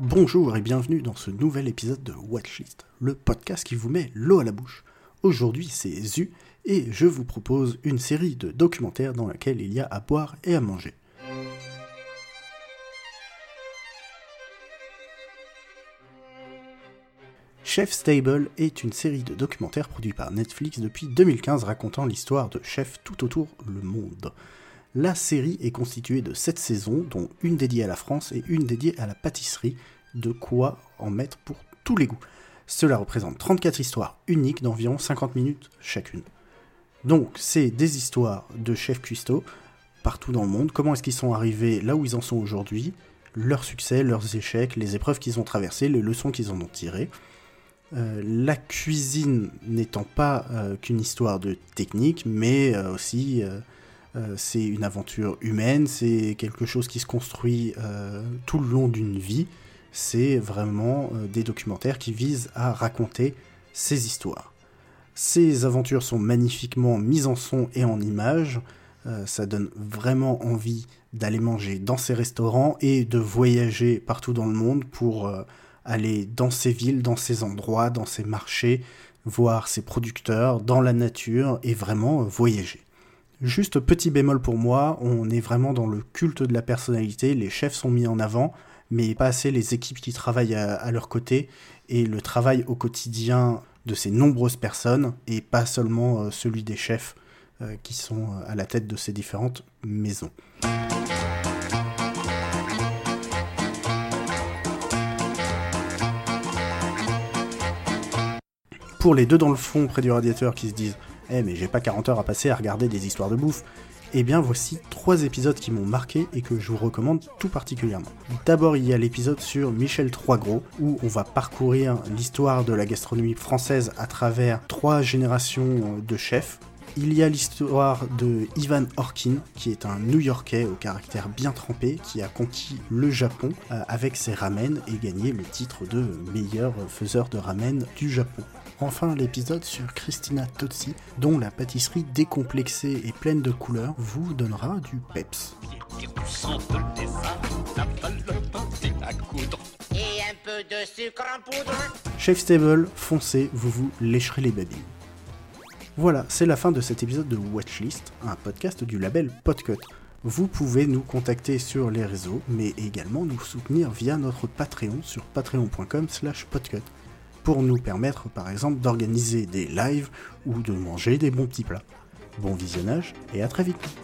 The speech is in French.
Bonjour et bienvenue dans ce nouvel épisode de Watchlist, le podcast qui vous met l'eau à la bouche. Aujourd'hui c'est Zu et je vous propose une série de documentaires dans laquelle il y a à boire et à manger. Chef Stable est une série de documentaires produits par Netflix depuis 2015 racontant l'histoire de chefs tout autour le monde. La série est constituée de 7 saisons, dont une dédiée à la France et une dédiée à la pâtisserie, de quoi en mettre pour tous les goûts. Cela représente 34 histoires uniques d'environ 50 minutes chacune. Donc, c'est des histoires de chefs cuistots partout dans le monde, comment est-ce qu'ils sont arrivés là où ils en sont aujourd'hui, leurs succès, leurs échecs, les épreuves qu'ils ont traversées, les leçons qu'ils en ont tirées. Euh, la cuisine n'étant pas euh, qu'une histoire de technique, mais euh, aussi c'est une aventure humaine, c'est quelque chose qui se construit tout le long d'une vie. C'est vraiment des documentaires qui visent à raconter ces histoires. Ces aventures sont magnifiquement mises en son et en images. ça donne vraiment envie d'aller manger dans ces restaurants et de voyager partout dans le monde pour aller dans ces villes, dans ces endroits, dans ces marchés, voir ces producteurs, dans la nature et vraiment euh, voyager. Juste petit bémol pour moi, on est vraiment dans le culte de la personnalité, les chefs sont mis en avant, mais pas assez les équipes qui travaillent à, leur côté et le travail au quotidien de ces nombreuses personnes et pas seulement euh, celui des chefs euh, qui sont à la tête de ces différentes maisons. pour les deux dans le fond près du radiateur qui se disent Eh, mais j'ai pas 40 heures à passer à regarder des histoires de bouffe. Eh bien, voici trois épisodes qui m'ont marqué et que je vous recommande tout particulièrement. D'abord, il y a l'épisode sur Michel Troisgros, où on va parcourir l'histoire de la gastronomie française à travers trois générations de chefs. Il y a l'histoire de Ivan Orkin, qui est un New-Yorkais au caractère bien trempé, qui a conquis le Japon euh, avec ses ramen et gagné le titre de meilleur faiseur de ramen du Japon. Enfin, l'épisode sur Christina Tozzi, dont la pâtisserie décomplexée et pleine de couleurs vous donnera du peps. Et un peu de sucre en poudre. Chef Stable, foncez, vous vous lécherez les babines. Voilà, c'est la fin de cet épisode de Watchlist, un podcast du label Podcut. Vous pouvez nous contacter sur les réseaux, mais également nous soutenir via notre Patreon sur patreon.com slash podcut pour nous permettre par exemple d'organiser des lives ou de manger des bons petits plats. Bon visionnage et à très vite